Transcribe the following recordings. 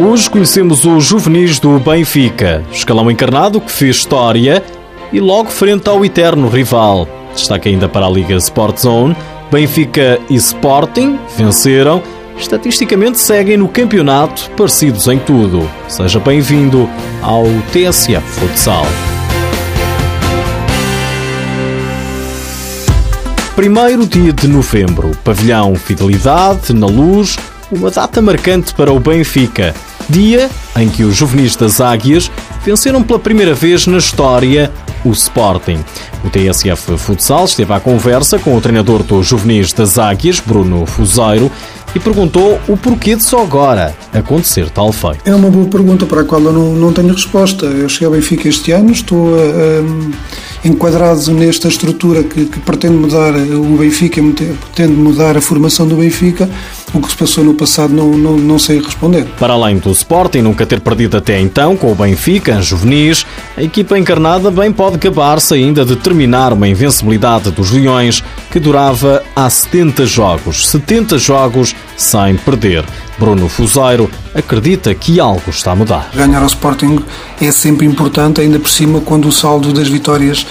Hoje conhecemos os juvenis do Benfica, escalão encarnado que fez história e logo frente ao eterno rival. Destaque ainda para a Liga Sport Zone. Benfica e Sporting venceram. Estatisticamente seguem no campeonato, parecidos em tudo. Seja bem-vindo ao TSF Futsal. Primeiro dia de novembro, pavilhão Fidelidade, na luz, uma data marcante para o Benfica. Dia em que os juvenis das Águias venceram pela primeira vez na história o Sporting. O TSF Futsal esteve à conversa com o treinador dos juvenis das Águias, Bruno Fuseiro, e perguntou o porquê de só agora acontecer tal feito. É uma boa pergunta para a qual eu não, não tenho resposta. Eu cheguei ao Benfica este ano, estou enquadrado nesta estrutura que, que pretende mudar o Benfica, pretende mudar a formação do Benfica o que se passou no passado não, não, não sei responder. Para além do Sporting nunca ter perdido até então com o Benfica em juvenis, a equipa encarnada bem pode gabar-se ainda de terminar uma invencibilidade dos Leões que durava há 70 jogos. 70 jogos sem perder. Bruno Fuseiro acredita que algo está a mudar. Ganhar ao Sporting é sempre importante, ainda por cima quando o saldo das vitórias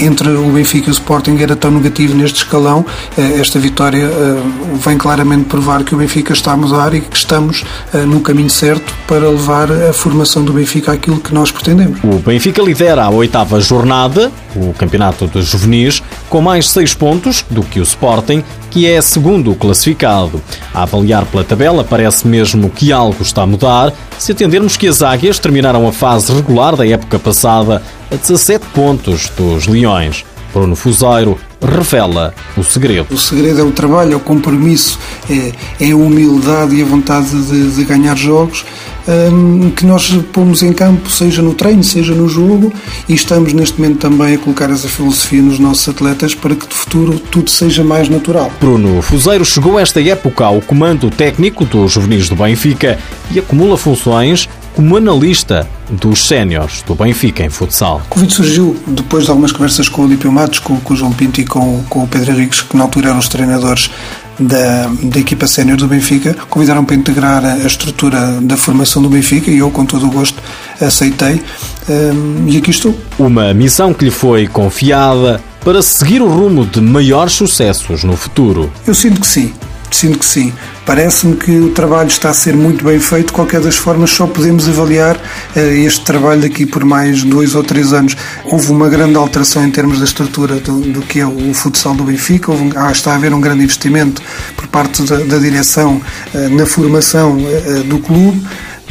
entre o Benfica e o Sporting era tão negativo neste escalão. Eh, esta vitória eh, vem claramente provar que o Benfica está a mudar e que estamos no caminho certo para levar a formação do Benfica àquilo que nós pretendemos. O Benfica lidera a oitava jornada, o Campeonato dos Juvenis, com mais seis pontos do que o Sporting, que é segundo classificado. A avaliar pela tabela, parece mesmo que algo está a mudar, se atendermos que as Águias terminaram a fase regular da época passada a 17 pontos dos Leões. Bruno Fuseiro revela o segredo. O segredo é o trabalho, é o compromisso, é, é a humildade e a vontade de, de ganhar jogos um, que nós pomos em campo, seja no treino, seja no jogo, e estamos neste momento também a colocar essa filosofia nos nossos atletas para que de futuro tudo seja mais natural. Bruno Fuseiro chegou esta época ao comando técnico dos juvenis do Benfica e acumula funções como analista dos séniores do Benfica em futsal. O convite surgiu depois de algumas conversas com o Olímpio Matos, com, com o João Pinto e com, com o Pedro Henriques, que na altura eram os treinadores da, da equipa sénior do Benfica, convidaram para integrar a estrutura da formação do Benfica e eu, com todo o gosto, aceitei um, e aqui estou. Uma missão que lhe foi confiada para seguir o rumo de maiores sucessos no futuro. Eu sinto que sim. Sinto que sim. Parece-me que o trabalho está a ser muito bem feito. Qualquer das formas, só podemos avaliar uh, este trabalho daqui por mais dois ou três anos. Houve uma grande alteração em termos da estrutura do, do que é o futsal do Benfica. Houve, ah, está a haver um grande investimento por parte da, da direção uh, na formação uh, do clube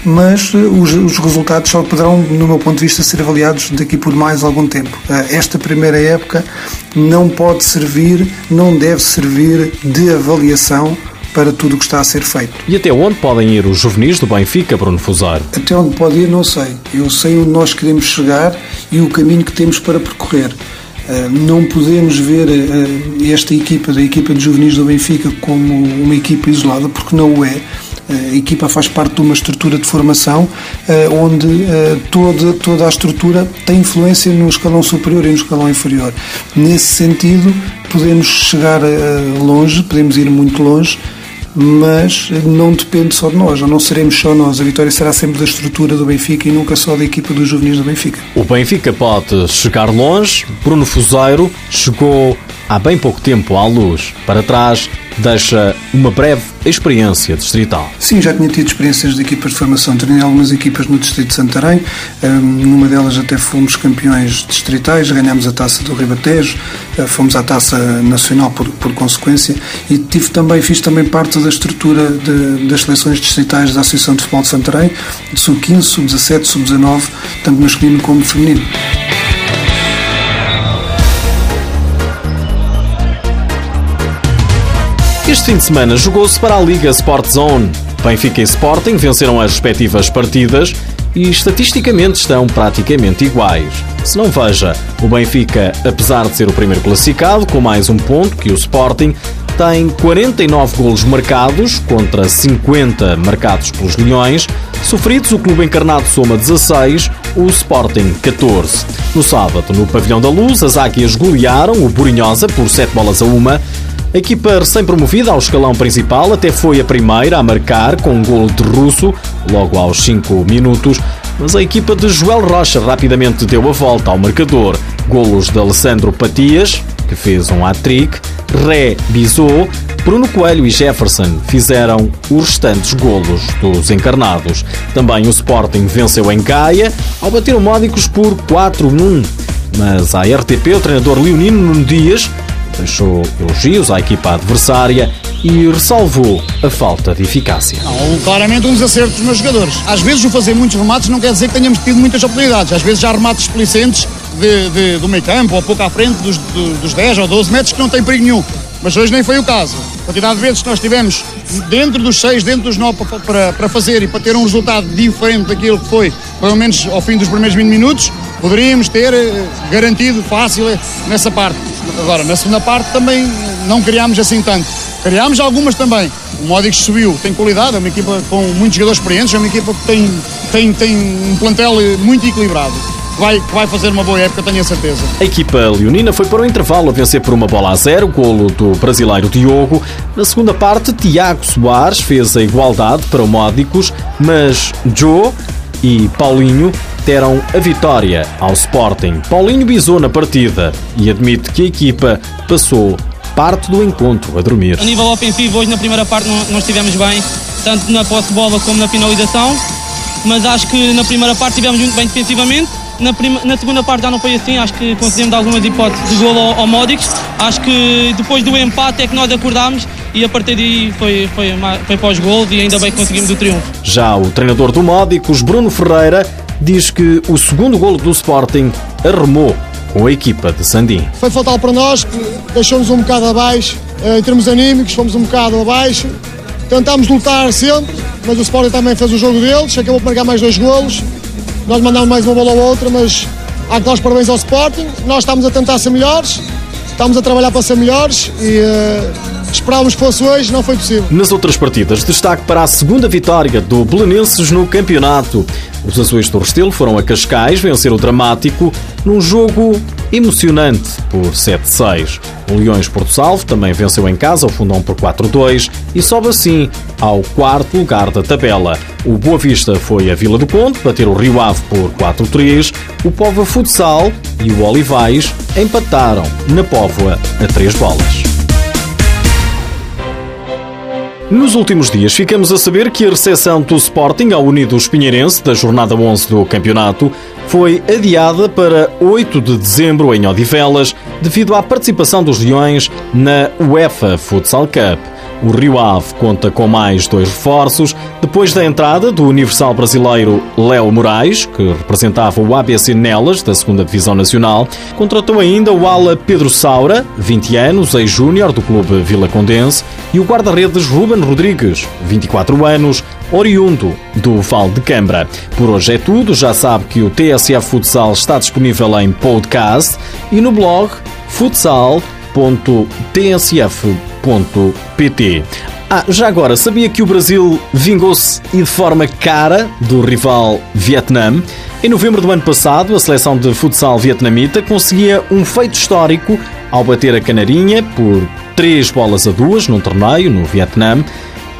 mas os, os, resultados só poderão, no meu ponto de vista, ser avaliados daqui por mais algum tempo. Esta primeira época não pode servir, não deve servir de avaliação para tudo o que está a ser feito. E até onde podem ir os juvenis do Benfica, Bruno Fusar? Até onde pode ir, não sei. Eu sei onde nós queremos chegar e o caminho que temos para percorrer. Uh, não podemos ver esta equipa, da equipa de juvenis do Benfica, como uma equipa isolada, porque não o é. A equipa faz parte de uma estrutura de formação eh, onde eh, toda, toda a estrutura tem influência no escalão superior e no escalão inferior. Nesse sentido, podemos chegar eh, longe, podemos ir muito longe, mas não depende só de nós, não seremos só nós. A vitória será sempre da estrutura do Benfica e nunca só da equipa dos juvenis do Benfica. O Benfica pode chegar longe. Bruno Fuseiro chegou há bem pouco tempo à luz. Para trás, deixa uma breve experiência distrital. Sim, já tinha tido experiências de equipas de formação. Treinei algumas equipas no Distrito de Santarém. Um, numa delas até fomos campeões distritais, ganhámos a taça do Ribatejo, uh, fomos à taça nacional por, por consequência e tive também, fiz também parte da estrutura de, das seleções distritais da Associação de Futebol de Santarém, de sub-15, sub-17, sub-19, tanto masculino como feminino. Este fim de semana jogou-se para a Liga Sport Zone. Benfica e Sporting venceram as respectivas partidas e estatisticamente estão praticamente iguais. Se não veja, o Benfica, apesar de ser o primeiro classificado, com mais um ponto que o Sporting, tem 49 golos marcados contra 50 marcados pelos Leões. Sofridos, o clube encarnado soma 16, o Sporting 14. No sábado, no Pavilhão da Luz, as Águias golearam o Burinhosa por 7 bolas a uma A equipa recém-promovida ao escalão principal até foi a primeira a marcar com um golo de russo, logo aos 5 minutos, mas a equipa de Joel Rocha rapidamente deu a volta ao marcador. Golos de Alessandro Patias, que fez um hat-trick, Ré Bizot, Bruno Coelho e Jefferson fizeram os restantes golos dos encarnados. Também o Sporting venceu em Gaia ao bater o Módicos por 4-1. Mas a RTP, o treinador Leonino Nuno Dias, deixou elogios à equipa adversária e ressalvou a falta de eficácia. Não, claramente um desacerto dos meus jogadores. Às vezes o fazer muitos remates não quer dizer que tenhamos tido muitas oportunidades. Às vezes há remates explicentes de, de, do meio campo ou pouco à frente dos, dos 10 ou 12 metros que não tem perigo nenhum. Mas hoje nem foi o caso. A quantidade de vezes que nós tivemos dentro dos 6, dentro dos 9 para, para, para, fazer e para ter um resultado diferente daquilo que foi, pelo menos ao fim dos primeiros 20 minutos, poderíamos ter eh, garantido fácil eh, nessa parte. Agora, na segunda parte também não criámos assim tanto. Criámos algumas também. O Módicos subiu, tem qualidade, é uma equipa com muitos jogadores experientes, é uma equipa que tem, tem, tem um plantel eh, muito equilibrado vai, vai fazer uma boa época, tenho a certeza. A equipa leonina foi para o intervalo a vencer por uma bola a zero, golo do brasileiro Diogo. Na segunda parte, Tiago Soares fez a igualdade para o Módicos, mas Joe e Paulinho deram a vitória ao Sporting. Paulinho bisou na partida e admite que a equipa passou parte do encontro a dormir. A nível ofensivo, hoje na primeira parte não, estivemos bem, tanto na posse de bola como na finalização, mas acho que na primeira parte estivemos muito bem defensivamente na, prima, na, segunda parte já não foi assim, acho que conseguimos algumas hipóteses de golo ao, ao Modric. Acho que depois do empate é que nós acordámos e a partir daí foi, foi, foi pós-gol e ainda bem que conseguimos o triunfo. Já o treinador do Módicos, Bruno Ferreira, diz que o segundo golo do Sporting arremou com a equipa de Sandim. Foi fatal para nós, deixou-nos um bocado abaixo, eh, em termos anímicos, fomos um bocado abaixo. Tentámos lutar sempre, mas o Sporting também fez o jogo deles, acabou por marcar mais dois golos. Nós mandamos mais uma bola ou outra, mas há que dar os parabéns ao Sporting. Nós estamos a tentar ser melhores, estamos a trabalhar para ser melhores e uh, esperávamos que fosse hoje, não foi possível. Nas outras partidas, destaque para a segunda vitória do Belenenses no campeonato. Os azuis do Restelo foram a Cascais vencer o Dramático num jogo emocionante por 7-6. O Leões Porto Salvo também venceu em casa o Fundão por 4-2 e sobe assim ao quarto lugar da tabela. O Boa Vista foi a Vila do Conde bater o Rio Ave por 4-3. O Póvoa Futsal e o Olivais empataram na Póvoa a 3 bolas. Nos últimos dias ficamos a saber que a recepção do Sporting ao Unidos Pinheirense da jornada 11 do campeonato foi adiada para 8 de dezembro em Odivelas devido à participação dos Leões na UEFA Futsal Cup. O Rio Ave conta com mais dois reforços, depois da entrada do universal brasileiro Léo Moraes, que representava o ABC Nelas, da 2 Divisão Nacional, contratou ainda o ala Pedro Saura, 20 anos, ex-júnior do clube Vila Condense, e o guarda-redes Ruben Rodrigues, 24 anos, oriundo do Val de Cambra. Por hoje é tudo, já sabe que o TSF Futsal está disponível em podcast e no blog futsal.tsf.pt. Ah, já agora, sabia que o Brasil vingou-se e de forma cara do rival Vietnã? Em novembro do ano passado, a seleção de futsal vietnamita conseguia um feito histórico ao bater a Canarinha por 3 bolas a 2 num torneio no Vietnã.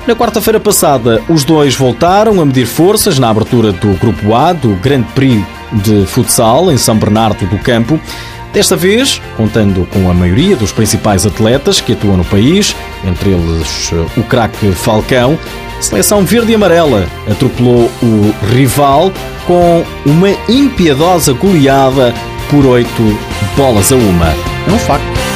Na quarta-feira passada, os dois voltaram a medir forças na abertura do Grupo A do Grande Prix de Futsal em São Bernardo do Campo. Desta vez, contando com a maioria dos principais atletas que atuam no país, entre eles o craque Falcão, a seleção verde e amarela atropelou o rival com uma impiedosa goleada por oito bolas a uma. É um facto.